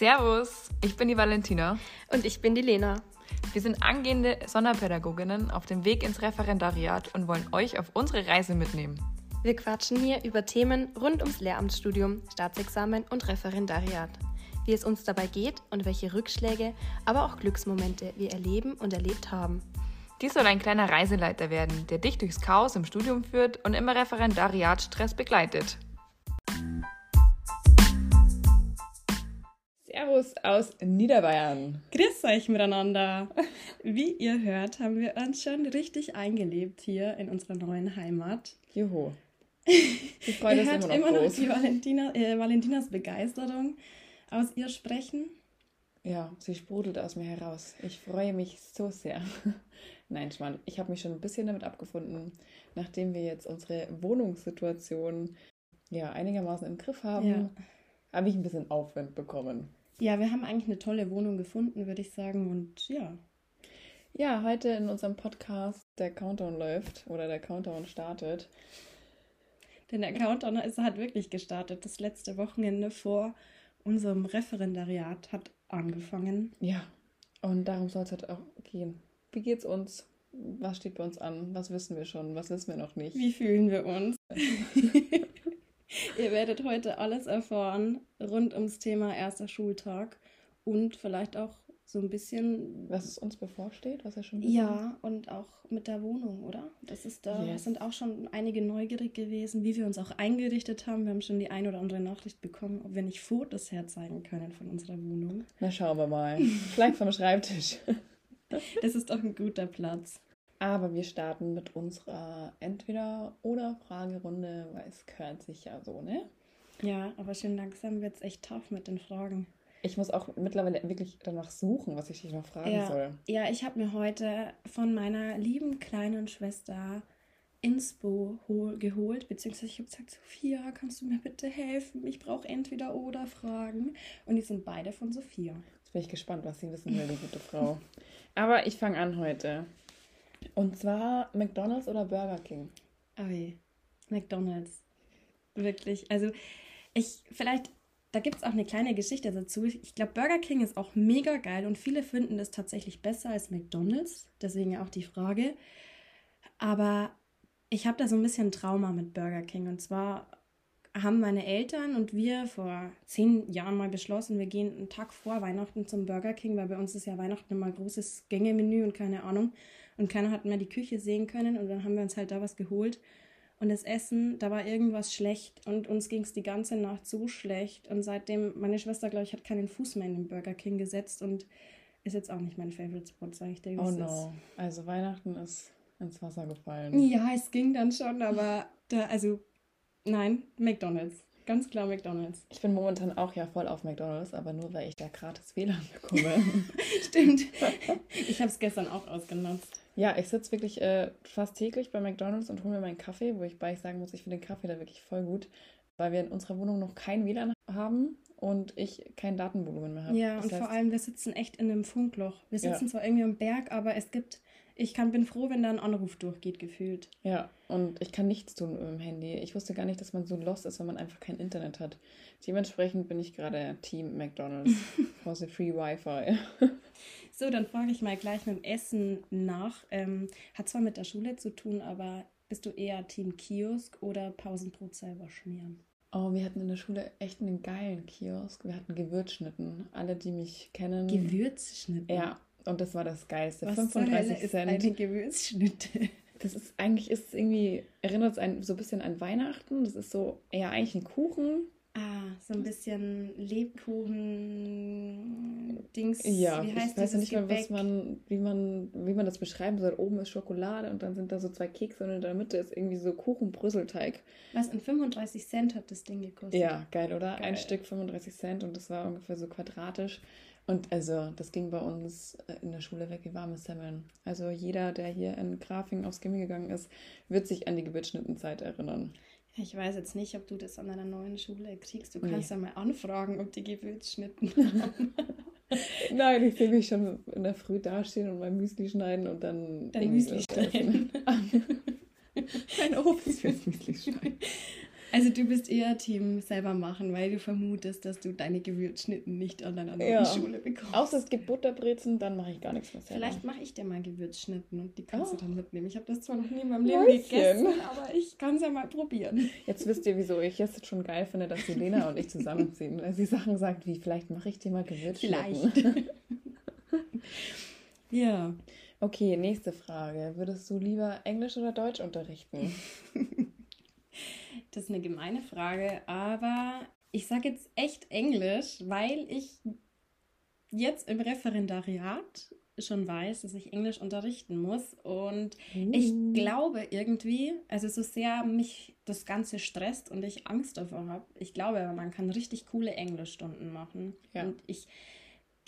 Servus, ich bin die Valentina. Und ich bin die Lena. Wir sind angehende Sonderpädagoginnen auf dem Weg ins Referendariat und wollen euch auf unsere Reise mitnehmen. Wir quatschen hier über Themen rund ums Lehramtsstudium, Staatsexamen und Referendariat. Wie es uns dabei geht und welche Rückschläge, aber auch Glücksmomente wir erleben und erlebt haben. Dies soll ein kleiner Reiseleiter werden, der dich durchs Chaos im Studium führt und immer Referendariatstress begleitet. Servus aus Niederbayern. Grüß euch miteinander. Wie ihr hört, haben wir uns schon richtig eingelebt hier in unserer neuen Heimat. Juhu. Die Freude ist immer noch, immer noch die Valentina, äh, Valentinas Begeisterung aus ihr sprechen. Ja, sie sprudelt aus mir heraus. Ich freue mich so sehr. Nein, Schmarrn, ich habe mich schon ein bisschen damit abgefunden, nachdem wir jetzt unsere Wohnungssituation ja einigermaßen im Griff haben, ja. habe ich ein bisschen Aufwind bekommen. Ja, wir haben eigentlich eine tolle Wohnung gefunden, würde ich sagen. Und ja. Ja, heute in unserem Podcast der Countdown läuft oder der Countdown startet. Denn der Countdown ist, hat wirklich gestartet. Das letzte Wochenende vor unserem Referendariat hat angefangen. Ja, und darum soll es heute auch gehen. Wie geht's uns? Was steht bei uns an? Was wissen wir schon? Was wissen wir noch nicht? Wie fühlen wir uns? Ihr werdet heute alles erfahren rund ums Thema erster Schultag und vielleicht auch so ein bisschen. Was es uns bevorsteht, was er schon. Ja, und auch mit der Wohnung, oder? Das ist da, yes. sind auch schon einige neugierig gewesen, wie wir uns auch eingerichtet haben. Wir haben schon die ein oder andere Nachricht bekommen, ob wir nicht Fotos herzeigen können von unserer Wohnung. Na, schauen wir mal. Vielleicht vom Schreibtisch. das ist doch ein guter Platz. Aber wir starten mit unserer Entweder-Oder-Fragerunde, weil es gehört sich ja so, ne? Ja, aber schön langsam wird es echt tough mit den Fragen. Ich muss auch mittlerweile wirklich danach suchen, was ich dich noch fragen ja. soll. Ja, ich habe mir heute von meiner lieben kleinen Schwester Inspo geholt, beziehungsweise ich habe gesagt, Sophia, kannst du mir bitte helfen? Ich brauche entweder oder Fragen. Und die sind beide von Sophia. Jetzt bin ich gespannt, was sie wissen will, die gute Frau. Aber ich fange an heute. Und zwar McDonald's oder Burger King? Ui, McDonald's. Wirklich. Also, ich, vielleicht, da gibt es auch eine kleine Geschichte dazu. Ich glaube, Burger King ist auch mega geil und viele finden das tatsächlich besser als McDonald's. Deswegen auch die Frage. Aber ich habe da so ein bisschen Trauma mit Burger King. Und zwar haben meine Eltern und wir vor zehn Jahren mal beschlossen, wir gehen einen Tag vor Weihnachten zum Burger King, weil bei uns ist ja Weihnachten immer großes Gängemenü und keine Ahnung. Und keiner hat mehr die Küche sehen können und dann haben wir uns halt da was geholt. Und das Essen, da war irgendwas schlecht und uns ging es die ganze Nacht so schlecht. Und seitdem, meine Schwester, glaube ich, hat keinen Fuß mehr in den Burger King gesetzt und ist jetzt auch nicht mein Favorite Spot, sage ich dir. Oh no. Also Weihnachten ist ins Wasser gefallen. Ja, es ging dann schon, aber da, also Nein, McDonald's. Ganz klar McDonald's. Ich bin momentan auch ja voll auf McDonald's, aber nur weil ich da gratis WLAN bekomme. Stimmt. Ich habe es gestern auch ausgenutzt. Ja, ich sitze wirklich äh, fast täglich bei McDonald's und hole mir meinen Kaffee, wo ich bei ich sagen muss, ich finde den Kaffee da wirklich voll gut, weil wir in unserer Wohnung noch kein WLAN haben und ich kein Datenvolumen mehr habe. Ja, das und heißt, vor allem, wir sitzen echt in einem Funkloch. Wir sitzen ja. zwar irgendwie am Berg, aber es gibt ich kann, bin froh, wenn da ein Anruf durchgeht, gefühlt. Ja, und ich kann nichts tun mit dem Handy. Ich wusste gar nicht, dass man so lost ist, wenn man einfach kein Internet hat. Dementsprechend bin ich gerade Team McDonalds the free Wi-Fi. so, dann frage ich mal gleich mit dem Essen nach. Ähm, hat zwar mit der Schule zu tun, aber bist du eher Team Kiosk oder Pausenbrot selber schmieren? Oh, wir hatten in der Schule echt einen geilen Kiosk. Wir hatten Gewürzschnitten. Alle, die mich kennen. Gewürzschnitten? Ja, und das war das Geilste. Was 35 Cent. Ist eine Gewürzschnitte. Das ist eigentlich ist irgendwie erinnert es einen so ein bisschen an Weihnachten. Das ist so eher eigentlich ein Kuchen. Ah, so ein bisschen Lebkuchen-Dings. Ja, wie heißt ich weiß ja nicht mehr, was man, wie man, wie man das beschreiben soll. Oben ist Schokolade und dann sind da so zwei Kekse und in der Mitte ist irgendwie so Kuchenbrüsselteig. Was in 35 Cent hat das Ding gekostet? Ja, geil, oder? Geil. Ein Stück 35 Cent und das war ungefähr so quadratisch. Und also, das ging bei uns äh, in der Schule weg wie warme Semmeln. Also jeder, der hier in Grafing aufs Gimmi gegangen ist, wird sich an die Gewürzschnittenzeit erinnern. Ich weiß jetzt nicht, ob du das an deiner neuen Schule kriegst. Du kannst nee. ja mal anfragen, ob die Gewürzschnitten haben. Nein, ich sehe mich schon in der Früh dastehen und mein Müsli schneiden und dann. Dein Müsli schneiden. Ein Obst fürs Müsli schneiden. Also du bist eher Team selber machen, weil du vermutest, dass du deine Gewürzschnitten nicht an deiner Ja. Schule bekommst. Außer es gibt Butterbrezen, dann mache ich gar nichts mehr selber. Vielleicht mache ich dir mal Gewürzschnitten und die kannst Oh. du dann mitnehmen. Ich habe das zwar noch nie in meinem Leben Mäuschen. gegessen, aber ich kann es ja mal probieren. Jetzt wisst ihr, wieso ich es schon geil finde, dass die Lena und ich zusammenziehen. Weil sie Sachen sagt wie, vielleicht mache ich dir mal Gewürzschnitten. Vielleicht. ja. Okay, nächste Frage. Würdest du lieber Englisch oder Deutsch unterrichten? Das ist eine gemeine Frage, aber ich sage jetzt echt Englisch, weil ich jetzt im Referendariat schon weiß, dass ich Englisch unterrichten muss. Und ich Uh. glaube irgendwie, also so sehr mich das Ganze stresst und ich Angst davor habe, ich glaube, man kann richtig coole Englischstunden machen. Ja. Und ich,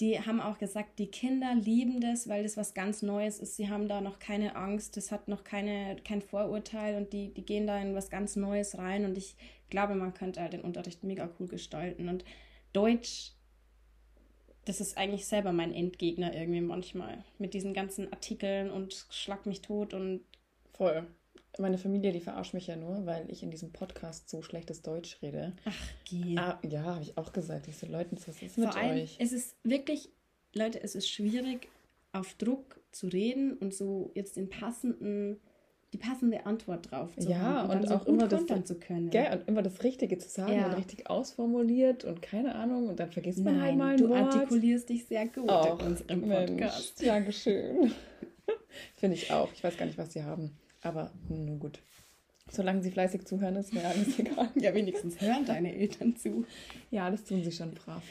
die haben auch gesagt, die Kinder lieben das, weil das was ganz Neues ist. Sie haben da noch keine Angst, das hat noch keine, kein Vorurteil und die, die gehen da in was ganz Neues rein. Und ich glaube, man könnte halt den Unterricht mega cool gestalten. Und Deutsch, das ist eigentlich selber mein Endgegner irgendwie manchmal. Mit diesen ganzen Artikeln und schlag mich tot und Voll. Meine Familie, die verarscht mich ja nur, weil ich in diesem Podcast so schlechtes Deutsch rede. ach, geh. Ah, ja, habe ich auch gesagt. Ich so, Leute, was ist mit Vor allem, euch? es ist wirklich, Leute, es ist schwierig, auf Druck zu reden und so jetzt den passenden, die passende Antwort drauf zu Ja, haben und dann so auch immer das- zu können. Gell, und immer das Richtige zu sagen Ja. und richtig ausformuliert und keine Ahnung. Und dann vergisst man halt Nein, mal ein du Wort. artikulierst dich sehr gut Auch, in unserem Mensch, Podcast. Dankeschön. Finde ich auch. Ich weiß gar nicht, was sie haben. Aber nun gut. Solange sie fleißig zuhören, ist mir alles egal. Ja, wenigstens hören deine Eltern zu. Ja, das tun sie schon brav.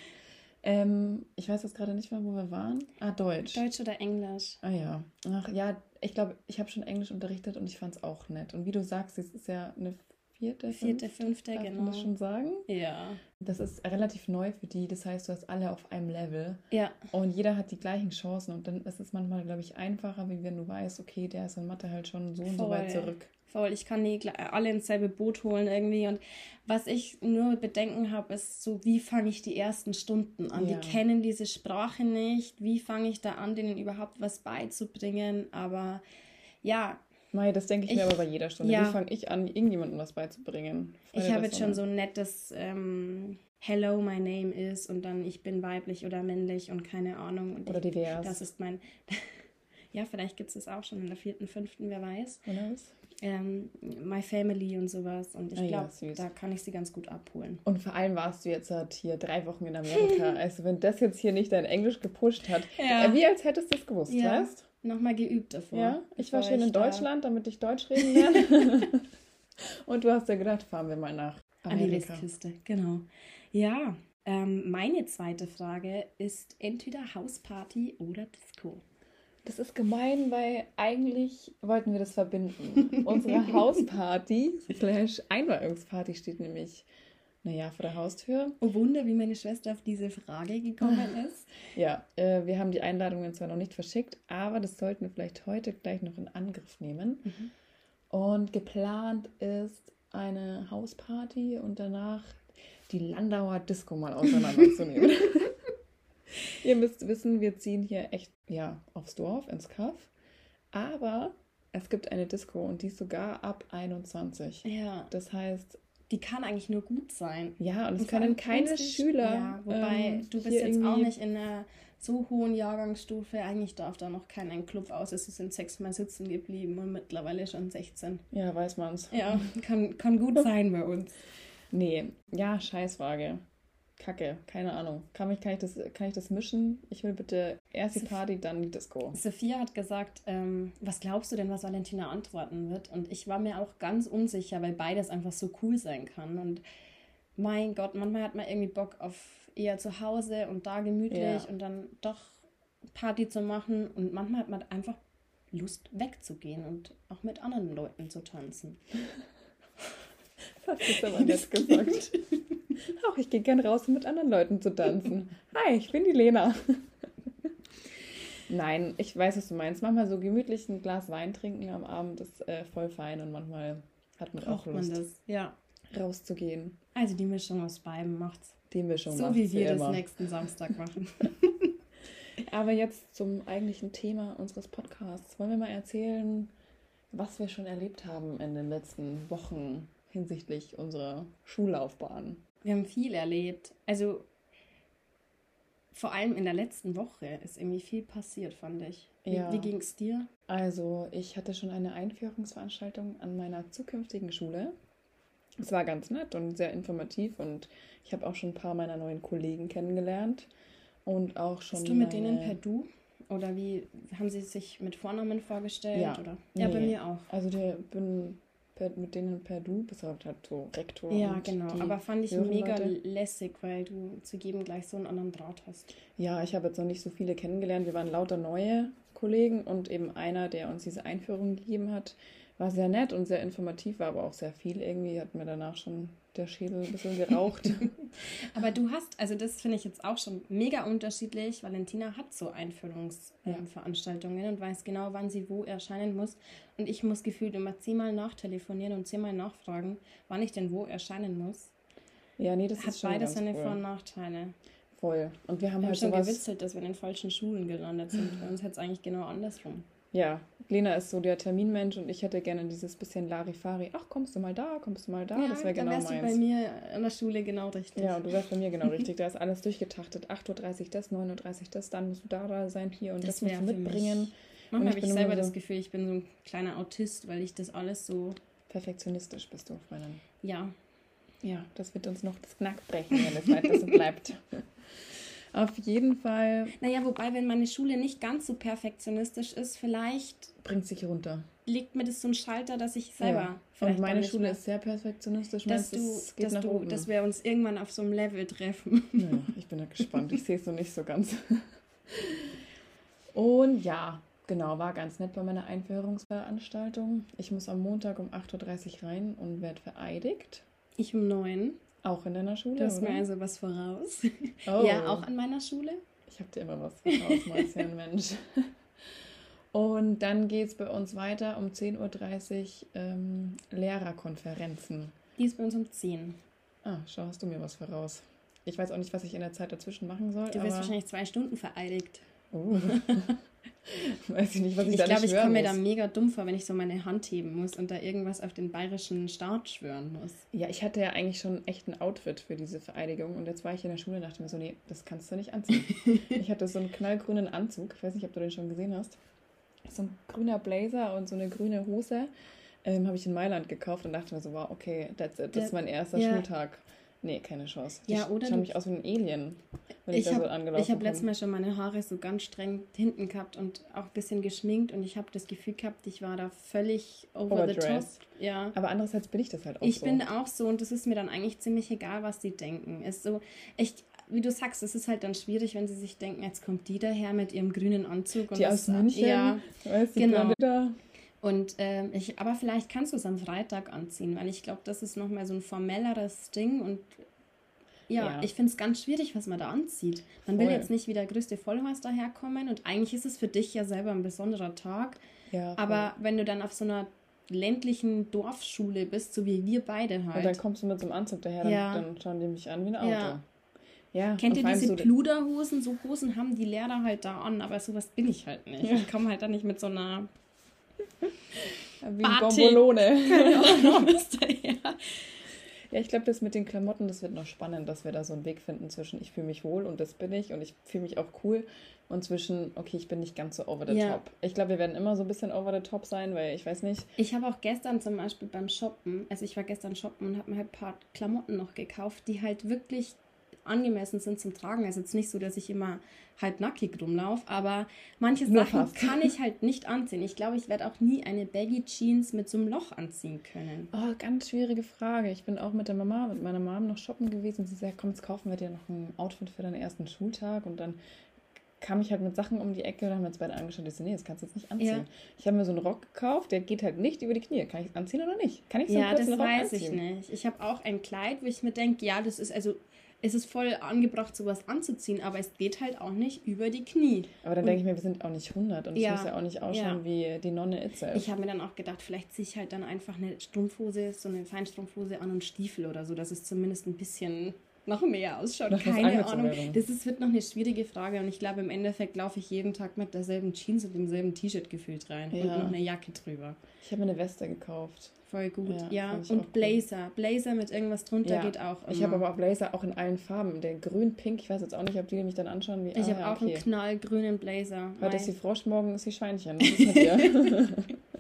Ähm, ich weiß jetzt gerade nicht mehr, wo wir waren. Ah, Deutsch. Deutsch oder Englisch? Ah ja. Ach ja, ich glaube, ich habe schon Englisch unterrichtet und ich fand es auch nett. Und wie du sagst, es ist ja eine vierte, Vierte, fünfte, Darf man genau. das schon sagen? Ja. Das ist relativ neu für die. Das heißt, du hast alle auf einem Level. Ja, Und jeder hat die gleichen Chancen. Und dann ist es manchmal, glaube ich, einfacher, wie wenn du weißt, okay, der ist in Mathe halt schon so und so weit Voll. zurück. voll. Ich kann die alle ins selbe Boot holen irgendwie. Und was ich nur Bedenken habe, ist so, wie fange ich die ersten Stunden an? Ja. Die kennen diese Sprache nicht. Wie fange ich da an, denen überhaupt was beizubringen? Aber ja, Mai, das denke ich, mir Ich- aber bei jeder Stunde. ja. Wie fange ich an, irgendjemandem was beizubringen? Voll ich habe jetzt schon so ein nettes ähm, Hello, my name is und dann ich bin weiblich oder männlich und keine Ahnung. Und Oder ich, divers. das ist mein. ja, vielleicht gibt es das auch schon in der vierten, fünften, wer weiß. Oder was? Ähm, my Family und sowas. Und ich Ah ja, glaube, süß. da kann ich sie ganz gut abholen. Und vor allem warst du jetzt halt hier drei Wochen in Amerika. Also wenn das jetzt hier nicht dein Englisch gepusht hat, Ja. äh, wie als hättest du es gewusst, Ja. weißt? Nochmal geübt davor. Ja, ich war schön in da Deutschland, damit ich Deutsch reden lerne. Und du hast ja gedacht, fahren wir mal nach An die Amerika. Westküste, genau. Ja, ähm, meine zweite Frage ist entweder Hausparty oder Disco. Das ist gemein, weil eigentlich wollten wir das verbinden. Unsere Hausparty slash Einweihungsparty steht nämlich, naja, vor der Haustür. Oh Wunder, wie meine Schwester auf diese Frage gekommen ist. Ja, äh, wir haben die Einladungen zwar noch nicht verschickt, aber das sollten wir vielleicht heute gleich noch in Angriff nehmen. Mhm. Und geplant ist eine Hausparty und danach die Landauer Disco mal auseinanderzunehmen. Ihr müsst wissen, wir ziehen hier echt ja, aufs Dorf, ins Kaff. Aber es gibt eine Disco und die ist sogar ab 21. Ja, Das heißt, die kann eigentlich nur gut sein. ja, und es können keine Schüler. Ja, wobei ähm, du bist jetzt auch nicht in einer so hohen Jahrgangsstufe. Eigentlich darf da noch kein Club aus. Es sind sechsmal sitzen geblieben und mittlerweile schon 16. Ja, weiß man's. Ja, kann, kann gut sein bei uns. Nee, ja, Scheißfrage. Kacke, keine Ahnung. Kann, mich, kann, ich das, kann ich das mischen? Ich will bitte erst die Party, dann die Disco. Sophia hat gesagt, ähm, was glaubst du denn, was Valentina antworten wird? Und ich war mir auch ganz unsicher, weil beides einfach so cool sein kann. Und mein Gott, manchmal hat man irgendwie Bock auf eher zu Hause und da gemütlich Ja. und dann doch Party zu machen. Und manchmal hat man einfach Lust wegzugehen und auch mit anderen Leuten zu tanzen. Hast du jetzt aber nett gesagt. Auch ich gehe gern raus, um mit anderen Leuten zu tanzen. Hi, ich bin die Lena. Nein, ich weiß, was du meinst. Manchmal so gemütlich ein Glas Wein trinken am Abend ist äh, voll fein und manchmal hat man auch Braucht man Lust, das? Ja. rauszugehen. Also die Mischung aus beidem macht's. Die Mischung so macht's wie wir immer. das nächsten Samstag machen. Aber jetzt zum eigentlichen Thema unseres Podcasts. Wollen wir mal erzählen, was wir schon erlebt haben in den letzten Wochen? Hinsichtlich unserer Schullaufbahn? Wir haben viel erlebt. Also vor allem in der letzten Woche ist irgendwie viel passiert, fand ich. Wie, Ja. wie ging es dir? Also, ich hatte schon eine Einführungsveranstaltung an meiner zukünftigen Schule. Es war ganz nett und sehr informativ und ich habe auch schon ein paar meiner neuen Kollegen kennengelernt und auch schon Bist du mit meine... denen per Du? Oder wie haben sie sich mit Vornamen vorgestellt? Ja. Oder? ja, bei Nee. mir auch. Also, der bin per, mit denen per Du, bis halt halt so Rektor Ja, genau. Aber fand ich mega Leute. lässig, weil du zu jedem gleich so einen anderen Draht hast. Ja, ich habe jetzt noch nicht so viele kennengelernt. Wir waren lauter neue Kollegen und eben einer, der uns diese Einführung gegeben hat, war sehr nett und sehr informativ, war aber auch sehr viel. Irgendwie hat mir danach schon der Schädel ein bisschen geraucht. Aber du hast, also das finde ich jetzt auch schon mega unterschiedlich. Valentina hat so Ja. Einführungsveranstaltungen und weiß genau, wann sie wo erscheinen muss. Und ich muss gefühlt immer zehnmal nachtelefonieren und zehnmal nachfragen, wann ich denn wo erscheinen muss. ja, nee, das hat ist schon beides seine cool. Vor- und Nachteile. Voll. Und wir haben Wir haben halt schon sowas. gewitzelt, dass wir in den falschen Schulen gelandet sind. Bei uns hätte es eigentlich genau andersrum. Ja, Lena ist so der Terminmensch und ich hätte gerne dieses bisschen Larifari. Ach, kommst du mal da, kommst du mal da? das wäre dann genau wärst du bei meins. mir an der Schule genau richtig. Ja, und du wärst bei mir genau richtig. Da ist alles durchgetaktet. 8.30 Uhr das, 9.30 Uhr das, dann musst du da, da sein, hier und das, das musst du mitbringen. Manchmal Und ich habe ich bin selber so- das Gefühl, ich bin so ein kleiner Autist, weil ich das alles so, Perfektionistisch bist du, Freundin. ja, Ja, das wird uns noch das Knack brechen, wenn es weiter so bleibt. Auf jeden Fall Naja, wobei, wenn meine Schule nicht ganz so perfektionistisch ist, vielleicht bringt sich runter. legt mir das so einen Schalter, dass ich selber Ja. vielleicht Und meine Schule ist sehr perfektionistisch. dass Meinst du, dass du, oben. dass wir uns irgendwann auf so einem Level treffen. Ja, ich bin ja gespannt. Ich sehe es noch nicht so ganz. Und ja, genau, war ganz nett bei meiner Einführungsveranstaltung. Ich muss am Montag um 8.30 Uhr rein und werde vereidigt. Ich um neun. Auch in deiner Schule, Du hast mir also was voraus. Oh. Ja, auch an meiner Schule. Ich habe dir immer was voraus, Marcian, Mensch. Und dann geht es bei uns weiter um 10.30 Uhr ähm, Lehrerkonferenzen. Die ist bei uns um zehn. Ah, schau, hast du mir was voraus. Ich weiß auch nicht, was ich in der Zeit dazwischen machen soll. Du wirst wahrscheinlich zwei Stunden vereidigt. Oh. weiß ich nicht, was ich, Ich da glaube, ich komme mir da mega dumm vor, wenn ich so meine Hand heben muss und da irgendwas auf den bayerischen Staat schwören muss. Ja, ich hatte ja eigentlich schon echt ein Outfit für diese Vereidigung und jetzt war ich in der Schule und dachte mir so, nee, das kannst du nicht anziehen. ich hatte so einen knallgrünen Anzug, ich weiß nicht, ob du den schon gesehen hast. So ein grüner Blazer und so eine grüne Hose ähm, habe ich in Mailand gekauft und dachte mir so, wow, okay, that's it, das ist mein erster Ja. Schultag. Nee, keine Chance. Die Ja, oder du- mich aus wie ein Alien, wenn ich, Ich da so habe angelaufen ich hab komme. letztes Mal schon meine Haare so ganz streng hinten gehabt und auch ein bisschen geschminkt und ich habe das Gefühl gehabt, ich war da völlig over the top. Ja. Aber andererseits bin ich das halt auch Ich so. bin auch so und das ist mir dann eigentlich ziemlich egal, was die denken. Ist so, echt, wie du sagst, es ist halt dann schwierig, wenn sie sich denken, jetzt kommt die daher mit ihrem grünen Anzug. Und die aus München, Ja, weißt die genau. Und ähm, ich, aber vielleicht kannst du es am Freitag anziehen, weil ich glaube, das ist nochmal so ein formelleres Ding und ja, Ja. ich finde es ganz schwierig, was man da anzieht. Man will Voll. jetzt nicht wie der größte Vollhorst daherkommen und eigentlich ist es für dich ja selber ein besonderer Tag, Ja, aber wenn du dann auf so einer ländlichen Dorfschule bist, so wie wir beide Und dann halt. kommst du mit so einem Anzug daher, dann, Ja. dann schauen die mich an wie ein Auto. Ja. Ja, Kennt ihr diese so, Pluderhosen? So Hosen haben die Lehrer halt da an, aber sowas bin ich halt nicht. Ich komme halt da nicht mit so einer wie ein. Bombolone. Daher. Ja, ich glaube, das mit den Klamotten, das wird noch spannend, dass wir da so einen Weg finden zwischen ich fühle mich wohl und das bin ich und ich fühle mich auch cool und zwischen okay, ich bin nicht ganz so over the Ja. top. Ich glaube, wir werden immer so ein bisschen over the top sein, weil ich weiß nicht, Ich habe auch gestern zum Beispiel beim Shoppen, also ich war gestern shoppen und habe mir halt ein paar Klamotten noch gekauft, die halt wirklich angemessen sind zum Tragen. Also jetzt nicht so, dass ich immer halb nackig rumlaufe, aber manche Nur Sachen fast. kann ich halt nicht anziehen. Ich glaube, ich werde auch nie eine Baggy Jeans mit so einem Loch anziehen können. Oh, ganz schwierige Frage. Ich bin auch mit der Mama, mit meiner Mom noch shoppen gewesen. Sie sagt, komm, jetzt kaufen wir dir noch ein Outfit für deinen ersten Schultag. Und dann kam ich halt mit Sachen um die Ecke und haben wir uns beide angeschaut. Ich so, nee, das kannst du jetzt nicht anziehen. Ja. Ich habe mir so einen Rock gekauft, der geht halt nicht über die Knie. Kann ich es anziehen oder nicht? Kann ich so einen Ja, das kurzen Rock weiß anziehen? ich nicht. Ich habe auch ein Kleid, wo ich mir denke, ja, das ist also, es ist voll angebracht, sowas anzuziehen, aber es geht halt auch nicht über die Knie. Aber dann denke ich mir, wir sind auch nicht 100 und Ja. ich muss ja auch nicht ausschauen wie die Nonne itself. Ich habe mir dann auch gedacht, vielleicht ziehe ich halt dann einfach eine Strumpfhose, so eine Feinstrumpfhose an und Stiefel oder so, dass es zumindest ein bisschen noch mehr ausschaut. Noch Keine Ahnung. Das ist, wird noch eine schwierige Frage und ich glaube, im Endeffekt laufe ich jeden Tag mit derselben Jeans und demselben T-Shirt gefühlt rein ja. und noch eine Jacke drüber. Ich habe mir eine Weste gekauft. Voll gut, ja. ja. Und Blazer. Cool. Blazer mit irgendwas drunter ja. geht auch. Immer. Ich habe aber auch Blazer auch in allen Farben. Der grün, pink, ich weiß jetzt auch nicht, ob die mich dann anschauen. Wie, ich ah, habe auch okay. einen knallgrünen Blazer. Heute ist die Frosch, morgen ist die Schweinchen. Das ist mit dir.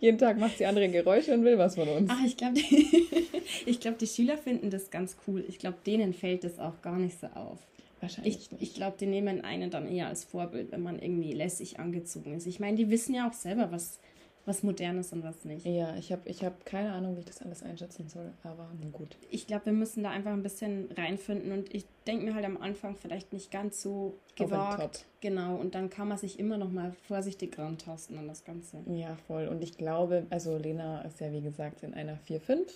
Jeden Tag macht sie andere Geräusche und will was von uns. Ach, ich glaube, die, glaub, die Schüler finden das ganz cool. Ich glaube, denen fällt das auch gar nicht so auf. Wahrscheinlich ich. Ich glaube, die nehmen einen dann eher als Vorbild, wenn man irgendwie lässig angezogen ist. Ich meine, die wissen ja auch selber, was, was modern ist und was nicht. Ja, ich habe ich hab keine Ahnung, wie ich das alles einschätzen soll, aber gut. Ich glaube, wir müssen da einfach ein bisschen reinfinden und ich denke mir halt am Anfang vielleicht nicht ganz so gewagt. Genau, und dann kann man sich immer noch mal vorsichtig rantasten an das Ganze. Ja, voll. Und ich glaube, also Lena ist ja wie gesagt in einer 4-5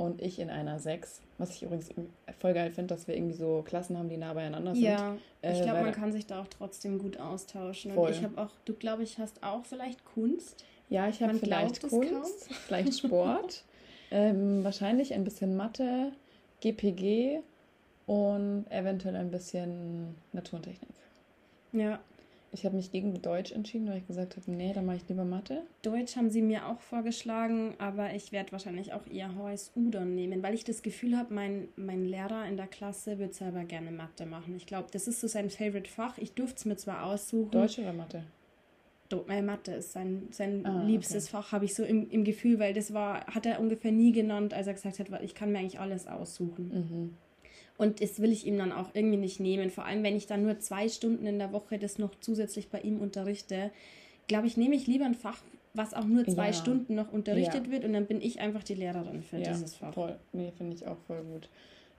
und ich in einer 6. Was ich übrigens voll geil finde, dass wir irgendwie so Klassen haben, die nah beieinander sind. Ja, ich äh, glaube, man kann sich da auch trotzdem gut austauschen. Voll. Und ich habe auch, du glaube ich, hast auch vielleicht Kunst. Ja, ich habe vielleicht Kunst, vielleicht Sport, ähm, wahrscheinlich ein bisschen Mathe, GPG und eventuell ein bisschen Naturtechnik. Ja. Ich habe mich gegen Deutsch entschieden, weil ich gesagt habe, nee, dann mache ich lieber Mathe. Deutsch haben sie mir auch vorgeschlagen, aber ich werde wahrscheinlich auch eher HSU dann nehmen, weil ich das Gefühl habe, mein, mein Lehrer in der Klasse wird selber gerne Mathe machen. Ich glaube, das ist so sein Favorite-Fach. Ich durfte es mir zwar aussuchen. Deutsch oder Mathe? äh, Mathe ist sein, sein ah, liebstes okay. Fach, habe ich so im, im Gefühl, weil das war, hat er ungefähr nie genannt, als er gesagt hat, ich kann mir eigentlich alles aussuchen. Mhm. Und das will ich ihm dann auch irgendwie nicht nehmen. Vor allem, wenn ich dann nur zwei Stunden in der Woche das noch zusätzlich bei ihm unterrichte, glaube ich, nehme ich lieber ein Fach, was auch nur zwei ja. Stunden noch unterrichtet ja. wird und dann bin ich einfach die Lehrerin für ja, dieses Fach. Voll. Nee, finde ich auch voll gut.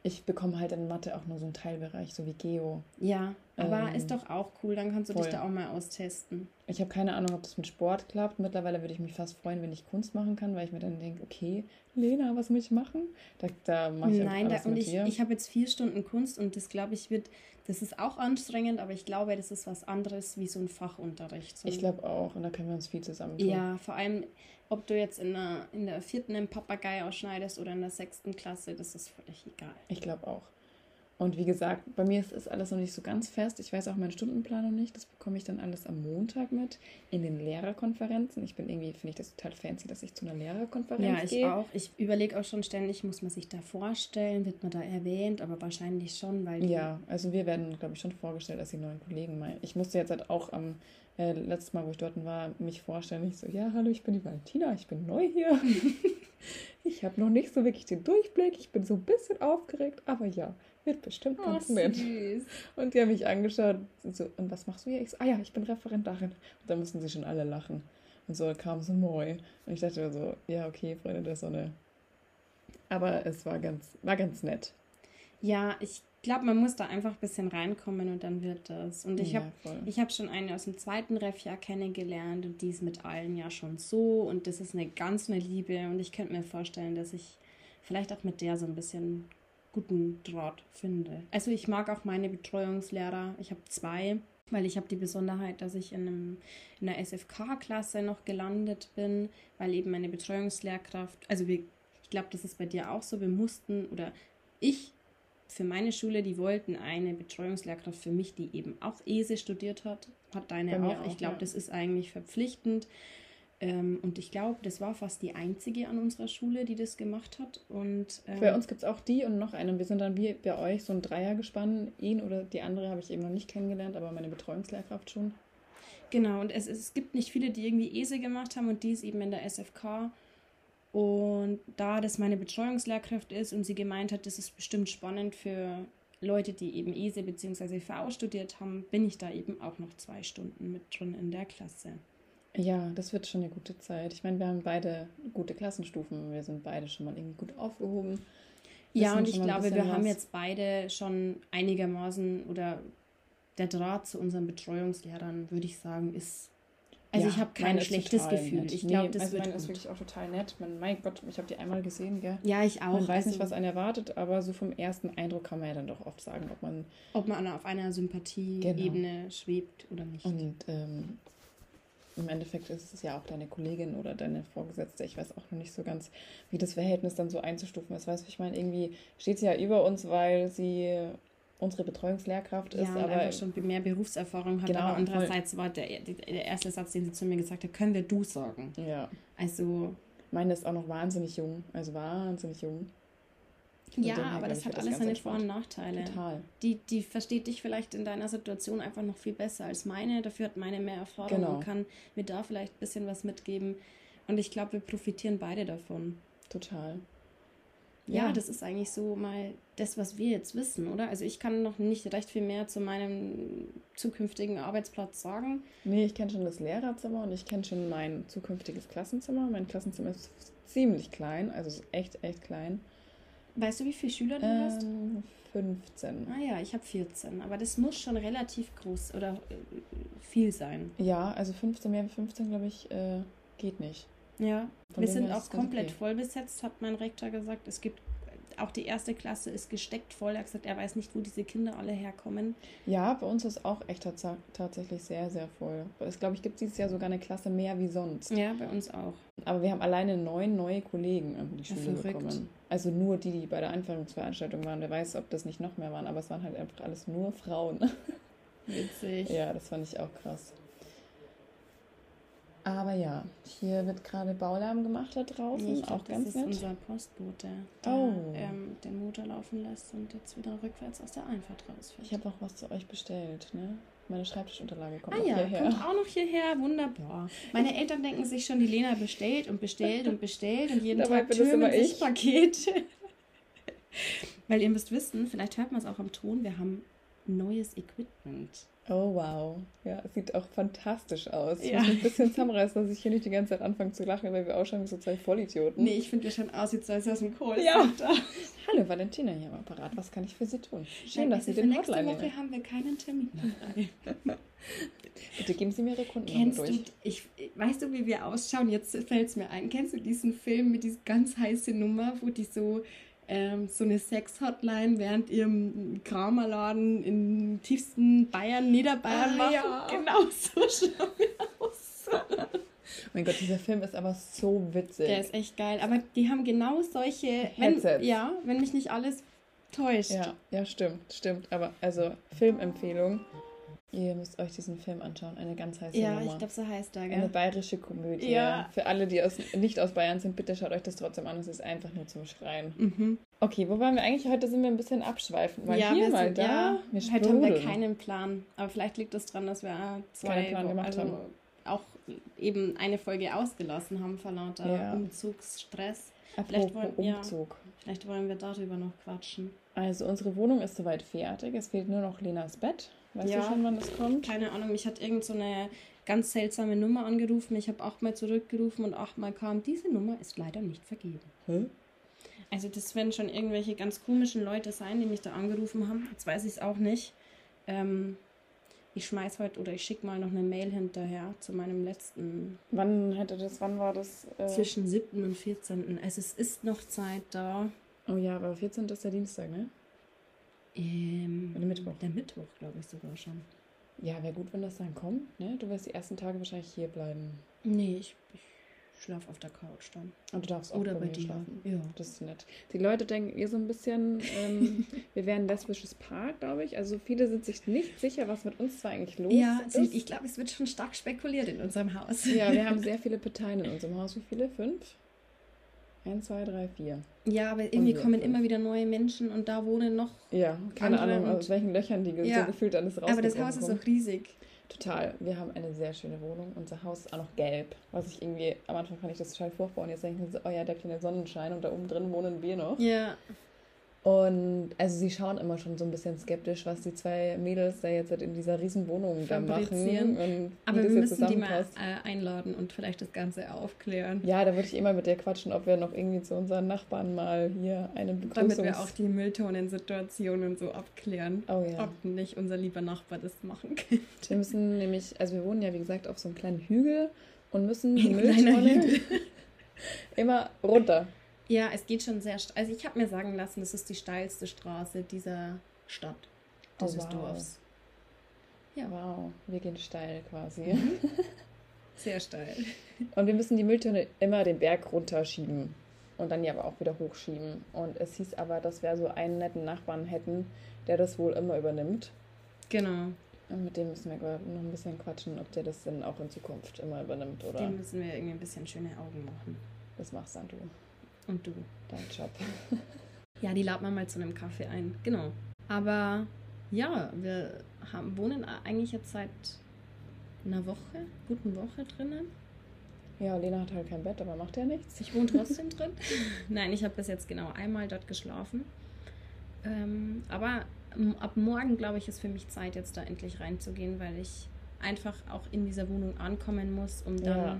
Ich bekomme halt in Mathe auch nur so einen Teilbereich, so wie Geo. Ja, aber ähm, ist doch auch cool, dann kannst du voll. dich da auch mal austesten. Ich habe keine Ahnung, ob das mit Sport klappt. Mittlerweile würde ich mich fast freuen, wenn ich Kunst machen kann, weil ich mir dann denke, okay, Lena, was muss ich machen? Da, da mache ich Nein, alles da, und ich, ich habe jetzt vier Stunden Kunst und das glaube ich wird, das ist auch anstrengend, aber ich glaube, das ist was anderes wie so ein Fachunterricht. So ich glaube auch und da können wir uns viel zusammen tun. Ja, vor allem, ob du jetzt in der, in der vierten einen Papagei ausschneidest oder in der sechsten Klasse, das ist völlig egal. Ich glaube auch. Und wie gesagt, bei mir ist, ist alles noch nicht so ganz fest. Ich weiß auch meinen Stundenplan noch nicht. Das bekomme ich dann alles am Montag mit in den Lehrerkonferenzen. Ich bin irgendwie, finde ich das total fancy, dass ich zu einer Lehrerkonferenz gehe. Ja, ich gehe. auch. Ich überlege auch schon ständig, muss man sich da vorstellen, wird man da erwähnt, aber wahrscheinlich schon, weil. Ja, also wir werden, glaube ich, schon vorgestellt als die neuen Kollegen. Mal. Ich musste jetzt halt auch am äh, letztes Mal, wo ich dort war, mich vorstellen. Ich so, ja, hallo, ich bin die Valentina, ich bin neu hier. ich habe noch nicht so wirklich den Durchblick. Ich bin so ein bisschen aufgeregt, aber ja, wird bestimmt oh, ganz nett. Und die haben mich angeschaut. Und, so, und was machst du hier? Ich so, ah ja, ich bin Referendarin. Und da mussten sie schon alle lachen. Und so kam so neu. Und ich dachte mir so, ja, okay, Freunde der Sonne. Aber es war ganz, war ganz nett. Ja, ich glaube, man muss da einfach ein bisschen reinkommen und dann wird das. Und ich ja, habe hab schon eine aus dem zweiten Refjahr kennengelernt und die ist mit allen ja schon so und das ist eine ganz eine Liebe und ich könnte mir vorstellen, dass ich vielleicht auch mit der so ein bisschen guten Draht finde. Also ich mag auch meine Betreuungslehrer. Ich habe zwei, weil ich habe die Besonderheit, dass ich in, einem, in einer SFK-Klasse noch gelandet bin, weil eben meine Betreuungslehrkraft, also wir, ich glaube, das ist bei dir auch so, wir mussten oder ich für meine Schule, die wollten eine Betreuungslehrkraft für mich, die eben auch ESE studiert hat, hat deine auch. auch. Ich glaube, ja. das ist eigentlich verpflichtend. Ähm, und ich glaube, das war fast die einzige an unserer Schule, die das gemacht hat. Und, ähm, Bei uns gibt es auch die und noch eine. Wir sind dann wie bei euch so ein Dreiergespann. Ihn oder die andere habe ich eben noch nicht kennengelernt, aber meine Betreuungslehrkraft schon. Genau, und es, es gibt nicht viele, die irgendwie ESE gemacht haben und die ist eben in der SFK. Und da das meine Betreuungslehrkraft ist und sie gemeint hat, das ist bestimmt spannend für Leute, die eben ESE bzw. VA studiert haben, bin ich da eben auch noch zwei Stunden mit drin in der Klasse. Ja, das wird schon eine gute Zeit. Ich meine, wir haben beide gute Klassenstufen. Wir sind beide schon mal irgendwie gut aufgehoben. Ja, und ich glaube, wir was. haben jetzt beide schon einigermaßen oder der Draht zu unseren Betreuungslehrern, würde ich sagen, ist. Also ja, ich habe kein schlechtes Gefühl. Nett. Ich glaube, nee, das also wird meine gut. ist wirklich auch total nett. Man, mein Gott, ich habe die einmal gesehen, gell? Ja, ich auch. Man weiß also, nicht, was einen erwartet, aber so vom ersten Eindruck kann man ja dann doch oft sagen, ob man ob man auf einer Sympathie-Ebene genau. schwebt oder nicht. Und ähm, im Endeffekt ist es ja auch deine Kollegin oder deine Vorgesetzte. Ich weiß auch noch nicht so ganz, wie das Verhältnis dann so einzustufen ist. Weißt du, ich meine, irgendwie steht sie ja über uns, weil sie unsere Betreuungslehrkraft ist. Ja, und aber einfach schon mehr Berufserfahrung hat. Genau, aber andererseits war der, der erste Satz, den sie zu mir gesagt hat, können wir du sagen. ja, Also, meine ist auch noch wahnsinnig jung. Also wahnsinnig jung. Ja, aber das hat alles seine Vor- und. Nachteile. Total. Die, die versteht dich vielleicht in deiner Situation einfach noch viel besser als meine. Dafür hat meine mehr Erfahrung Genau. und kann mir da vielleicht ein bisschen was mitgeben. Und ich glaube, wir profitieren beide davon. Total. Ja, Ja. das ist eigentlich so mal das, was wir jetzt wissen, oder? Also ich kann noch nicht recht viel mehr zu meinem zukünftigen Arbeitsplatz sagen. Nee, ich kenne schon das Lehrerzimmer und ich kenne schon mein zukünftiges Klassenzimmer. Mein Klassenzimmer ist ziemlich klein, also ist echt, echt klein. Weißt du, wie viele Schüler du hast? Ähm, 15. Ah ja, ich habe 14, aber das muss schon relativ groß oder äh, viel sein. Ja, also 15, mehr als 15, glaube ich, äh, geht nicht. Ja, Von wir sind auch komplett okay. voll besetzt, hat mein Rektor gesagt. Es gibt auch die erste Klasse ist gesteckt voll. Er hat gesagt, er weiß nicht, wo diese Kinder alle herkommen. Ja, bei uns ist auch echt tats tatsächlich sehr, sehr voll. Es glaube ich, gibt dieses Jahr sogar eine Klasse mehr wie sonst. Ja, bei uns auch. Aber wir haben alleine neun neue Kollegen in die Ja, Schule verrückt. bekommen. Also nur die, die bei der Einführungsveranstaltung waren. Wer weiß, ob das nicht noch mehr waren, aber es waren halt einfach alles nur Frauen. Witzig. ja, das fand ich auch krass. Aber ja, hier wird gerade Baulärm gemacht da draußen, Nee, ich glaub, auch das ganz ist nett. unser Postbote, der Oh. ähm, den Motor laufen lässt und jetzt wieder rückwärts aus der Einfahrt rausfährt. Ich habe auch was zu euch bestellt, ne? Meine Schreibtischunterlage kommt Ah auch ja, hierher. kommt auch noch hierher, wunderbar. Meine Eltern denken sich schon, die Lena bestellt und bestellt und bestellt und jeden Dabei Tag türmen sich ich. Pakete. Weil ihr müsst wissen, vielleicht hört man es auch am Ton, wir haben neues Equipment. Oh wow. Ja, es sieht auch fantastisch aus. Ich Ja. muss ein bisschen zusammenreißen, dass ich hier nicht die ganze Zeit anfange zu lachen, weil wir ausschauen wie so zwei Vollidioten. Nee, ich finde, wir schon aus wie zwei aus dem Kohl. Ja. Hallo Valentina hier am Apparat, was kann ich für Sie tun? Schön, dass Sie für den nächste Hotline Woche nehmen. haben wir keinen Termin mehr. Bitte geben Sie mir Ihre Kunden Kennst durch. du, ich, weißt du, wie wir ausschauen? Jetzt fällt es mir ein. Kennst du diesen Film mit dieser ganz heißen Nummer, wo die so, ähm, so eine Sex-Hotline während ihrem Kramerladen im tiefsten Bayern, Niederbayern Ah, machen? ja. Genau so schauen wir aus. Mein Gott, dieser Film ist aber so witzig. Der ist echt geil. Aber die haben genau solche, wenn, Headsets. ja, wenn mich nicht alles täuscht. ja, ja, stimmt, stimmt. Aber also, Filmempfehlung. Ihr müsst euch diesen Film anschauen. Eine ganz heiße Ja, Nummer. ich glaube, so heißt er, Eine gell? bayerische Komödie. Ja. Für alle, die aus, nicht aus Bayern sind, bitte schaut euch das trotzdem an. Es ist einfach nur zum Schreien. Mhm. Okay, wo waren wir eigentlich? Heute sind wir ein bisschen abschweifend. Mal hier, wir mal sind- da. Ja, wir heute haben wir keinen Plan. Aber vielleicht liegt es daran, dass wir zwei Plan gemacht also haben. auch eben eine Folge ausgelassen haben vor lauter Ja. Umzugsstress. Apropos Vielleicht wollen- ja. Umzug. Vielleicht wollen wir darüber noch quatschen. Also unsere Wohnung ist soweit fertig. Es fehlt nur noch Lenas Bett. Weißt Ja. du schon, wann das kommt? Keine Ahnung, mich hat irgend so eine ganz seltsame Nummer angerufen. Ich habe achtmal zurückgerufen und achtmal kam, diese Nummer ist leider nicht vergeben. Hä? Also das werden schon irgendwelche ganz komischen Leute sein, die mich da angerufen haben. Jetzt weiß ich es auch nicht. Ähm, ich schmeiß heute oder ich schicke mal noch eine Mail hinterher zu meinem letzten Wann hätte das, wann war das? Äh... zwischen 7. und 14. Also es ist noch Zeit da. Oh ja, aber 14. ist der Dienstag, ne? Ähm, Oder Mittwoch. Der Mittwoch, glaube ich sogar schon. Ja, wäre gut, wenn das dann kommt, ne? Du wirst die ersten Tage wahrscheinlich hier bleiben. Nee, ich, ich schlafe auf der Couch dann. Und du darfst auch Oder bei, bei dir. schlafen. Ja. Das ist nett. Die Leute denken ihr so ein bisschen, ähm, wir wären ein lesbisches Paar, glaube ich. Also viele sind sich nicht sicher, was mit uns zwar eigentlich los Ja, ist. sie, ich glaube, es wird schon stark spekuliert in unserem Haus. ja, wir haben sehr viele Parteien in unserem Haus. Wie viele? Fünf? Eins, zwei, drei, vier. Ja, aber irgendwie kommen fünf. immer wieder neue Menschen und da wohnen noch. Ja, keine Ahnung, aus welchen Löchern die Ja. so gefühlt alles rausgekommen Aber das Haus ist auch riesig. Total. Wir haben eine sehr schöne Wohnung. Unser Haus ist auch noch gelb. Was ich irgendwie, am Anfang fand ich das total furchtbar. Und jetzt denke ich mir so, oh ja, der kleine Sonnenschein und da oben drin wohnen wir noch. Ja. Und also sie schauen immer schon so ein bisschen skeptisch, was die zwei Mädels da jetzt halt in dieser riesen Wohnung da machen. Und Aber wir müssen die mal äh, einladen und vielleicht das Ganze aufklären. Ja, da würde ich immer mit der quatschen, ob wir noch irgendwie zu unseren Nachbarn mal hier einen Begrüßungs... Damit wir auch die Mülltonensituationen so abklären. Oh ja. Ob nicht unser lieber Nachbar das machen könnte. Wir müssen nämlich, also wir wohnen ja wie gesagt auf so einem kleinen Hügel und müssen die Ein kleiner Mülltonne Hügel. immer runter. Ja, es geht schon sehr. Also ich habe mir sagen lassen, das ist die steilste Straße dieser Stadt, Oh, dieses wow. Dorfs. Ja. Wow, wir gehen steil quasi. Mhm. Sehr steil. Und wir müssen die Mülltonne immer den Berg runterschieben und dann ja aber auch wieder hochschieben. Und es hieß aber, dass wir so einen netten Nachbarn hätten, der das wohl immer übernimmt. Genau. Und mit dem müssen wir noch ein bisschen quatschen, ob der das dann auch in Zukunft immer übernimmt, oder? Dem müssen wir irgendwie ein bisschen schöne Augen machen. Das machst dann du. Und du. Dein Job. ja, die laden wir mal zu einem Kaffee ein. Genau. Aber ja, wir haben, wohnen eigentlich jetzt seit einer Woche, guten Woche drinnen. Ja, Lena hat halt kein Bett, aber macht ja nichts. Ich wohne trotzdem drin. Nein, ich habe bis jetzt genau einmal dort geschlafen. Ähm, aber ab morgen, glaube ich, ist für mich Zeit, jetzt da endlich reinzugehen, weil ich einfach auch in dieser Wohnung ankommen muss, um dann ja.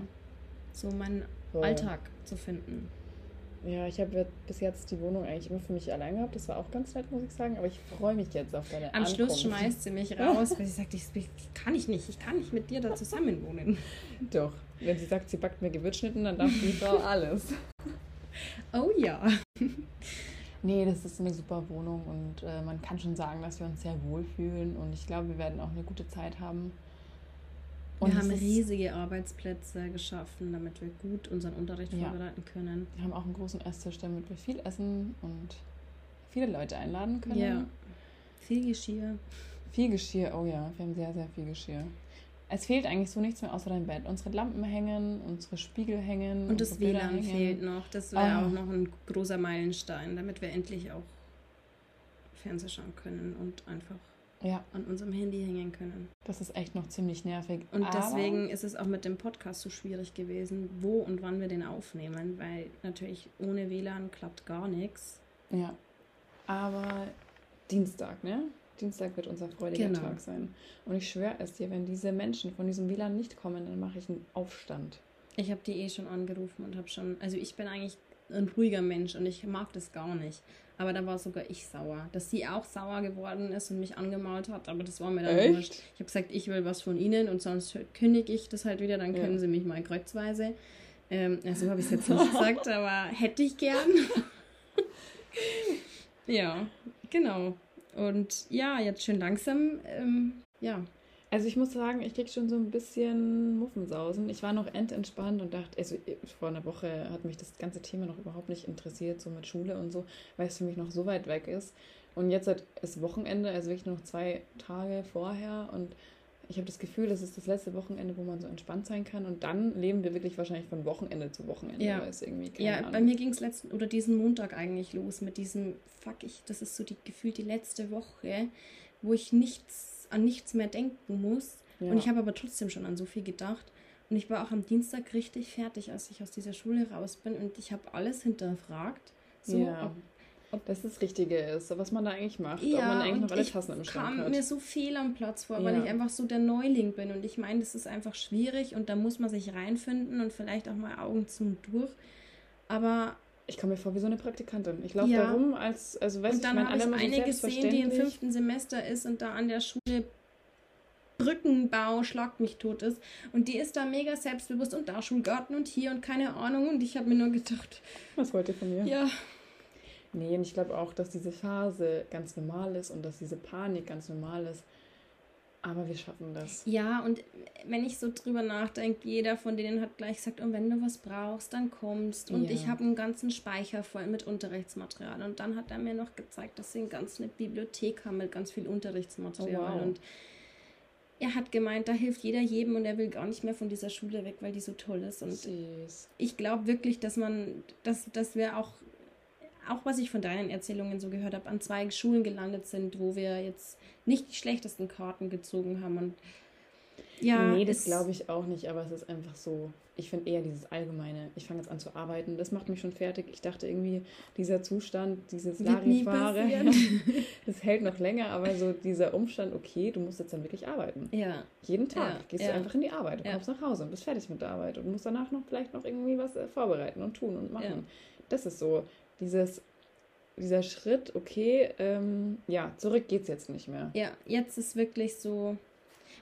so meinen Voll. Alltag zu finden. Ja, ich habe bis jetzt die Wohnung eigentlich immer für mich allein gehabt. Das war auch ganz nett, muss ich sagen. Aber ich freue mich jetzt auf deine Am Ankunft. Schluss schmeißt sie mich raus, weil sie sagt, ich, ich, kann ich nicht. Ich kann nicht mit dir da zusammen wohnen. Doch. Wenn sie sagt, sie backt mir Gewürzschnitten, dann darf die Frau alles. Oh ja. Nee, das ist eine super Wohnung und äh, man kann schon sagen, dass wir uns sehr wohl fühlen und ich glaube, wir werden auch eine gute Zeit haben. Und wir haben riesige Arbeitsplätze geschaffen, damit wir gut unseren Unterricht ja. vorbereiten können. Wir haben auch einen großen Esstisch, damit wir viel essen und viele Leute einladen können. Ja. Viel Geschirr. Viel Geschirr, oh ja, wir haben sehr, sehr viel Geschirr. Es fehlt eigentlich so nichts mehr außer dein Bett. Unsere Lampen hängen, unsere Spiegel hängen. Und das WLAN hängen. fehlt noch. Das wäre oh. auch noch ein großer Meilenstein, damit wir endlich auch Fernsehen schauen können und einfach ja. an unserem Handy hängen können. Das ist echt noch ziemlich nervig. Und Aber deswegen ist es auch mit dem Podcast so schwierig gewesen, wo und wann wir den aufnehmen, weil natürlich ohne WLAN klappt gar nichts. Ja. Aber Dienstag, ne? Dienstag wird unser freudiger genau. Tag sein. Und ich schwöre es dir, wenn diese Menschen von diesem WLAN nicht kommen, dann mache ich einen Aufstand. Ich habe die eh schon angerufen und habe schon, also ich bin eigentlich ein ruhiger Mensch und ich mag das gar nicht. Aber da war sogar ich sauer, dass sie auch sauer geworden ist und mich angemalt hat. Aber das war mir dann Echt? wurscht. Ich habe gesagt, ich will was von ihnen und sonst kündige ich das halt wieder, dann können ja. sie mich mal kreuzweise. Ähm, also habe ich es jetzt nicht gesagt, aber hätte ich gern. ja, genau. Und ja, jetzt schön langsam, ähm, ja. Also ich muss sagen, ich krieg schon so ein bisschen Muffensausen. Ich war noch ententspannt und dachte, also vor einer Woche hat mich das ganze Thema noch überhaupt nicht interessiert, so mit Schule und so, weil es für mich noch so weit weg ist. Und jetzt ist Wochenende, also wirklich noch zwei Tage vorher und ich habe das Gefühl, das ist das letzte Wochenende, wo man so entspannt sein kann. Und dann leben wir wirklich wahrscheinlich von Wochenende zu Wochenende. Ja, ja Ahnung. bei mir ging es letzten oder diesen Montag eigentlich los mit diesem, fuck ich, das ist so die gefühlt die letzte Woche, wo ich nichts an nichts mehr denken muss. Ja. Und ich habe aber trotzdem schon an so viel gedacht. Und ich war auch am Dienstag richtig fertig, als ich aus dieser Schule raus bin. Und ich habe alles hinterfragt. So, ja. ob ob das das Richtige ist, was man da eigentlich macht, ja, ob man eigentlich noch alle Tassen im Schrank hat. kam mir so fehl am Platz vor, ja. weil ich einfach so der Neuling bin und ich meine, das ist einfach schwierig und da muss man sich reinfinden und vielleicht auch mal Augen zum durch. Aber ich komme mir vor wie so eine Praktikantin. Ich laufe ja. da rum als, also weißt und dann habe ich eine gesehen, die im fünften Semester ist und da an der Schule Brückenbau schlagt mich tot ist. Und die ist da mega selbstbewusst und da Schulgarten und hier und keine Ahnung. Und ich habe mir nur gedacht. Was wollt ihr von mir? Ja, Nee, und ich glaube auch, dass diese Phase ganz normal ist und dass diese Panik ganz normal ist. Aber wir schaffen das. Ja, und wenn ich so drüber nachdenke, jeder von denen hat gleich gesagt, und wenn du was brauchst, dann kommst. Und ja. ich habe einen ganzen Speicher voll mit Unterrichtsmaterial. Und dann hat er mir noch gezeigt, dass sie eine ganze Bibliothek haben mit ganz viel Unterrichtsmaterial. Oh, wow. Und er hat gemeint, da hilft jeder jedem und er will gar nicht mehr von dieser Schule weg, weil die so toll ist. Und Süß. ich glaube wirklich, dass man, dass, dass wir auch auch was ich von deinen Erzählungen so gehört habe, an zwei Schulen gelandet sind, wo wir jetzt nicht die schlechtesten Karten gezogen haben. Und ja, nee, das glaube ich auch nicht, aber es ist einfach so. Ich finde eher dieses Allgemeine. Ich fange jetzt an zu arbeiten. Das macht mich schon fertig. Ich dachte irgendwie, dieser Zustand, dieses Larifare, das hält noch länger, aber so dieser Umstand, okay, du musst jetzt dann wirklich arbeiten. Ja. Jeden Tag ja. gehst ja. du einfach in die Arbeit. Du ja. kommst nach Hause und bist fertig mit der Arbeit und musst danach noch vielleicht noch irgendwie was äh, vorbereiten und tun und machen. Das ist so dieses, dieser Schritt, okay, ähm, ja, zurück geht's jetzt nicht mehr. Ja, jetzt ist wirklich so,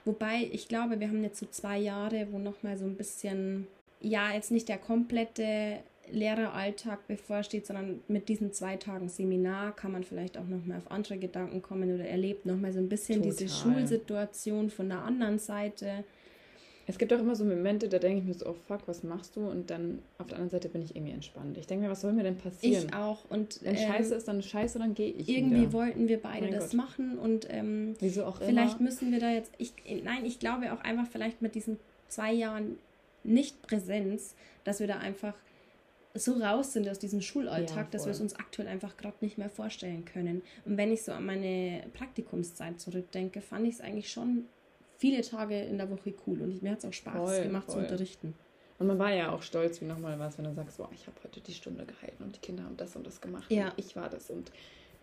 wobei ich glaube, wir haben jetzt so zwei Jahre, wo nochmal so ein bisschen, ja, jetzt nicht der komplette Lehreralltag bevorsteht, sondern mit diesen zwei Tagen Seminar kann man vielleicht auch nochmal auf andere Gedanken kommen oder erlebt nochmal so ein bisschen Total. diese Schulsituation von der anderen Seite. Es gibt auch immer so Momente, da denke ich mir so, oh fuck, was machst du? Und dann auf der anderen Seite bin ich irgendwie entspannt. Ich denke mir, was soll mir denn passieren? Ich auch. Und Wenn ähm, Scheiße ist, dann Scheiße, dann gehe ich irgendwie wieder. wollten wir beide Mein das Gott. machen und ähm, Wieso auch vielleicht immer. müssen wir da jetzt. Ich, nein, ich glaube auch einfach vielleicht mit diesen zwei Jahren Nicht-Präsenz, dass wir da einfach so raus sind aus diesem Schulalltag, Ja, dass wir es uns aktuell einfach gerade nicht mehr vorstellen können. Und wenn ich so an meine Praktikumszeit zurückdenke, fand ich es eigentlich schon viele Tage in der Woche cool und mir hat es auch Spaß Voll, gemacht zu voll. unterrichten. Und man war ja auch stolz, wie nochmal was, wenn du sagst, boah, ich habe heute die Stunde gehalten und die Kinder haben das und das gemacht. Ja. Ich war das und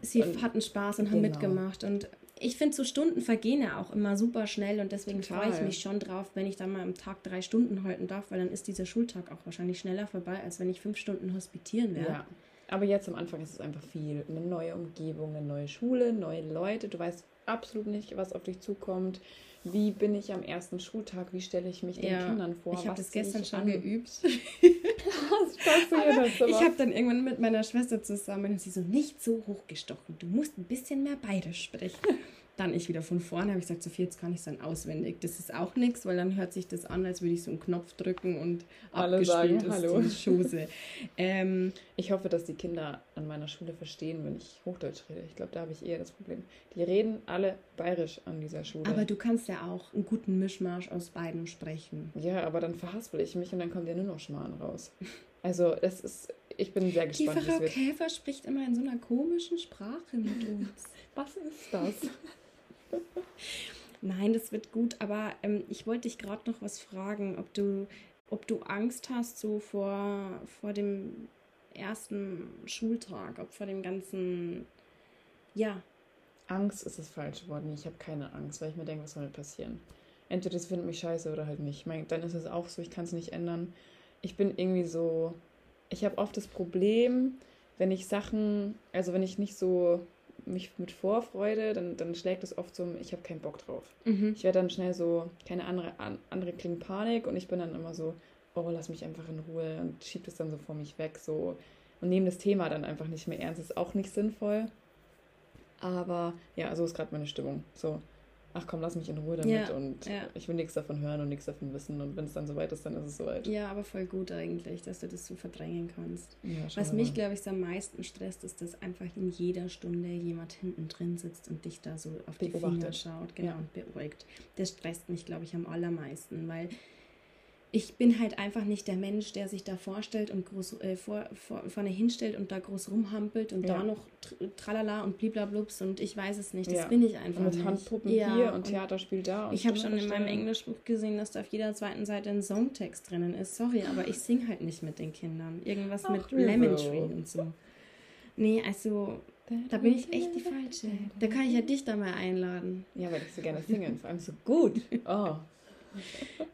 Sie Und- hatten Spaß und haben genau. mitgemacht. Und ich finde, so Stunden vergehen ja auch immer super schnell und deswegen freue ich mich schon drauf, wenn ich dann mal am Tag drei Stunden halten darf, weil dann ist dieser Schultag auch wahrscheinlich schneller vorbei, als wenn ich fünf Stunden hospitieren werde. Ja. Aber jetzt am Anfang ist es einfach viel. Eine neue Umgebung, eine neue Schule, neue Leute. Du weißt absolut nicht, was auf dich zukommt. Wie bin ich am ersten Schultag? Wie stelle ich mich den Ja. Kindern vor? ich habe das gestern schon an? geübt. Das Ich habe dann irgendwann mit meiner Schwester zusammen und sie so, nicht so hochgestochen, du musst ein bisschen mehr bayerisch sprechen. Dann ich wieder von vorne, habe ich gesagt, Sophie, jetzt kann ich es dann auswendig. Das ist auch nichts, weil dann hört sich das an, als würde ich so einen Knopf drücken und Alle abgespielt sagen Hallo. die Chose. ähm, Ich hoffe, dass die Kinder an meiner Schule verstehen, wenn ich Hochdeutsch rede. Ich glaube, da habe ich eher das Problem. Die reden alle bayerisch an dieser Schule. aber du kannst ja auch einen guten Mischmasch aus beiden sprechen. ja, aber dann verhaspel ich mich und dann kommt ja nur noch Schmarrn raus. Also, es ist, ich bin sehr Die gespannt, wie Frau. Käfer spricht immer in so einer komischen Sprache mit uns. Was ist das? Nein, das wird gut, aber ähm, ich wollte dich gerade noch was fragen, ob du, ob du Angst hast so vor, vor dem ersten Schultag, ob vor dem ganzen, ja, Angst ist das falsche Wort. Ich habe keine Angst, weil ich mir denke, was soll mir passieren? Entweder das findet mich scheiße oder halt nicht. Ich mein, dann ist es auch so, ich kann es nicht ändern. Ich bin irgendwie so, ich habe oft das Problem, wenn ich Sachen, also wenn ich nicht so mich mit Vorfreude, dann, dann schlägt es oft so, ich habe keinen Bock drauf. mhm. Ich werde dann schnell so, keine andere, an, andere kriegen Panik und ich bin dann immer so, oh, lass mich einfach in Ruhe und schieb das dann so vor mich weg, so und nehme das Thema dann einfach nicht mehr ernst. ist auch nicht sinnvoll. Aber ja, so ist gerade meine Stimmung. So, ach komm, lass mich in Ruhe damit Ja, und ja. ich will nichts davon hören und nichts davon wissen. Und wenn es dann soweit ist, dann ist es soweit. ja, aber voll gut eigentlich, dass du das so verdrängen kannst. Ja, Was mich, glaube ich, so am meisten stresst, ist, dass einfach in jeder Stunde jemand hinten drin sitzt und dich da so auf die Finger Beobachtet. schaut genau, und beäugt. Das stresst mich, glaube ich, am allermeisten, weil ich bin halt einfach nicht der Mensch, der sich da vorstellt und groß äh, vor, vor, vorne hinstellt und da groß rumhampelt und Ja. da noch tr tralala und bliblablups und ich weiß es nicht. Das Ja. bin ich einfach Und mit nicht. Handpuppen Ja, hier und und Theaterspiel da. Und ich habe schon in meinem. Englischbuch gesehen, dass da auf jeder zweiten Seite ein Songtext drinnen ist. Sorry, aber ich singe halt nicht mit den Kindern. Irgendwas Ach, mit? Lemon Tree und so. Nee, also, da bin ich echt die Falsche. Da kann ich ja dich da mal einladen. Ja, weil ich so gerne singe. Vor allem so gut. Oh.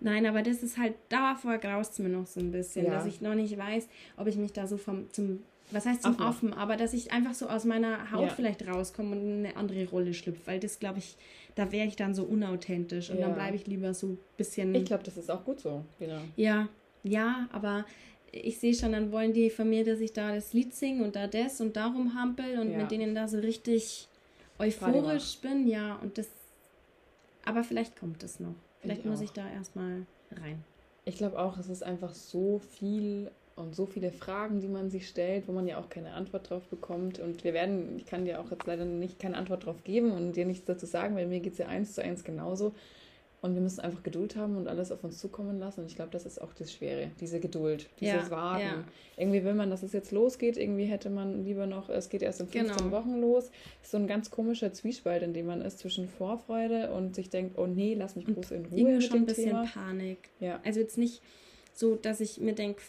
Nein, aber das ist halt, davor graust es mir noch so ein bisschen, Ja. dass ich noch nicht weiß, ob ich mich da so vom, zum, was heißt zum Affen. Aber dass ich einfach so aus meiner Haut Ja. vielleicht rauskomme und in eine andere Rolle schlüpfe, weil das, glaube ich, da wäre ich dann so unauthentisch und Ja. dann bleibe ich lieber so ein bisschen. Ich glaube, das ist auch gut so. Genau. Ja, ja, aber ich sehe schon, dann wollen die von mir, dass ich da das Lied singe und da das und darum hampel und Ja. mit denen da so richtig euphorisch bin. Ja, und das. Aber vielleicht kommt es noch. Vielleicht Ich muss auch. ich da erstmal rein. Ich glaube auch, es ist einfach so viel und so viele Fragen, die man sich stellt, wo man ja auch keine Antwort drauf bekommt. Und wir werden, ich kann dir auch jetzt leider nicht keine Antwort drauf geben und dir nichts dazu sagen, weil mir geht es ja eins zu eins genauso. Und wir müssen einfach Geduld haben und alles auf uns zukommen lassen. Und ich glaube, das ist auch das Schwere, diese Geduld, dieses Ja, Warten. ja. Irgendwie will man, dass es jetzt losgeht. Irgendwie hätte man lieber noch, es geht erst in 15 Genau. Wochen los. Ist so ein ganz komischer Zwiespalt, in dem man ist zwischen Vorfreude und sich denkt, oh nee, lass mich bloß in Ruhe Irgendwie schon ein bisschen Thema. Panik. Ja. Also jetzt nicht so, dass ich mir denke,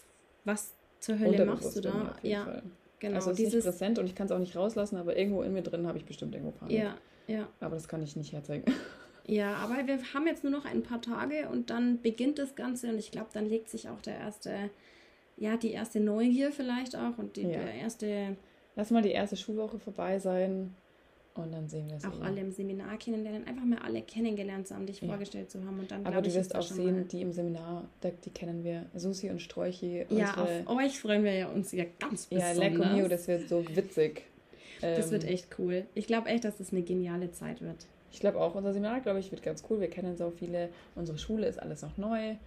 was zur Hölle machst du da? auf jeden Ja, Fall. genau. also es ist nicht dieses, präsent und ich kann es auch nicht rauslassen, aber irgendwo in mir drin habe ich bestimmt irgendwo Panik. ja, ja. Aber das kann ich nicht herzeigen. Ja, aber wir haben jetzt nur noch ein paar Tage und dann beginnt das Ganze und ich glaube, dann legt sich auch der erste, ja, die erste Neugier vielleicht auch und die, Ja. der erste, Lass mal die erste Schulwoche vorbei sein und dann sehen wir es. auch eh. alle im Seminar kennenlernen, einfach mal alle kennengelernt zu haben, dich Ja. vorgestellt zu haben und dann Aber du wirst auch sehen, mal- die im Seminar, die kennen wir. Susi und Sträuchi. Ja, auf euch freuen wir ja uns ja ganz ja besonders. Lecco Mio, das wird so witzig. das Ähm, wird echt cool. Ich glaube echt, dass das eine geniale Zeit wird. Ich glaube auch, unser Seminar, glaube ich, wird ganz cool. Wir kennen so viele. Unsere Schule ist alles noch neu.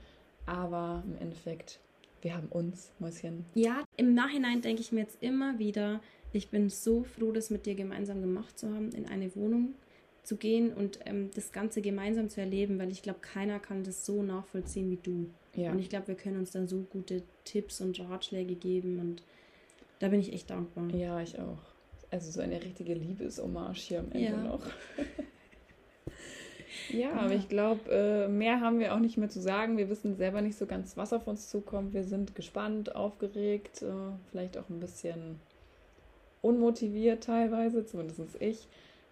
Aber im Endeffekt, wir haben uns, Mäuschen. Ja, im Nachhinein denke ich mir jetzt immer wieder, ich bin so froh, das mit dir gemeinsam gemacht zu haben, in eine Wohnung zu gehen und ähm, das Ganze gemeinsam zu erleben, weil ich glaube, keiner kann das so nachvollziehen wie du. Ja. Und ich glaube, wir können uns dann so gute Tipps und Ratschläge geben und da bin ich echt dankbar. Ja, ich auch. Also so eine richtige Liebeshommage hier am Ende ja. noch. ja, aber ich glaube, äh, mehr haben wir auch nicht mehr zu sagen. Wir wissen selber nicht so ganz, was auf uns zukommt. Wir sind gespannt, aufgeregt, äh, vielleicht auch ein bisschen unmotiviert teilweise, zumindest ich.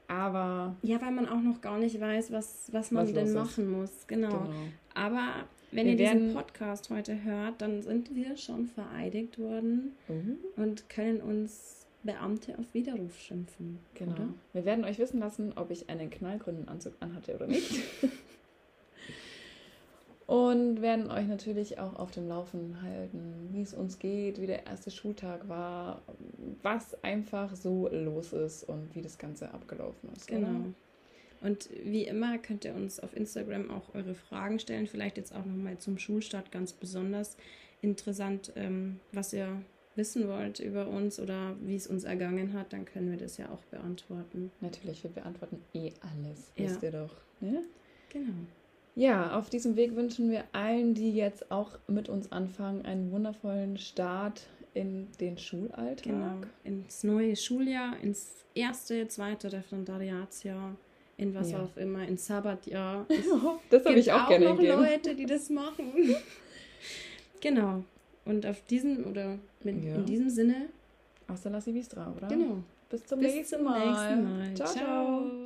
Aber. Ja, weil man auch noch gar nicht weiß, was, was man was denn machen muss. Genau. genau. Aber wenn wir ihr diesen Podcast heute hört, dann sind wir schon vereidigt worden mhm. und können uns Beamte auf Widerruf schimpfen. Genau. Oder? Wir werden euch wissen lassen, ob ich einen knallgrünen Anzug anhatte oder nicht. und werden euch natürlich auch auf dem Laufen halten, wie es uns geht, wie der erste Schultag war, was einfach so los ist und wie das Ganze abgelaufen ist. Genau. Oder? Und wie immer könnt ihr uns auf Instagram auch eure Fragen stellen. Vielleicht jetzt auch nochmal zum Schulstart ganz besonders interessant, ähm, was ihr wissen wollt über uns oder wie es uns ergangen hat, dann können wir das ja auch beantworten. Natürlich, wir beantworten eh alles, wisst ja. ihr doch. Ne? Genau. Ja, auf diesem Weg wünschen wir allen, die jetzt auch mit uns anfangen, einen wundervollen Start in den Schulalltag. Genau, ins neue Schuljahr, ins erste, zweite Referendariatsjahr in was ja. auch immer, in Sabbatjahr. das habe ich auch, auch gerne noch gegeben. Leute, die das machen. genau. Und auf diesen oder mit, ja. in diesem Sinne. Hasta la Vistra, oder? Genau. Bis zum, Bis nächsten, zum Mal. nächsten Mal. ciao. ciao. ciao.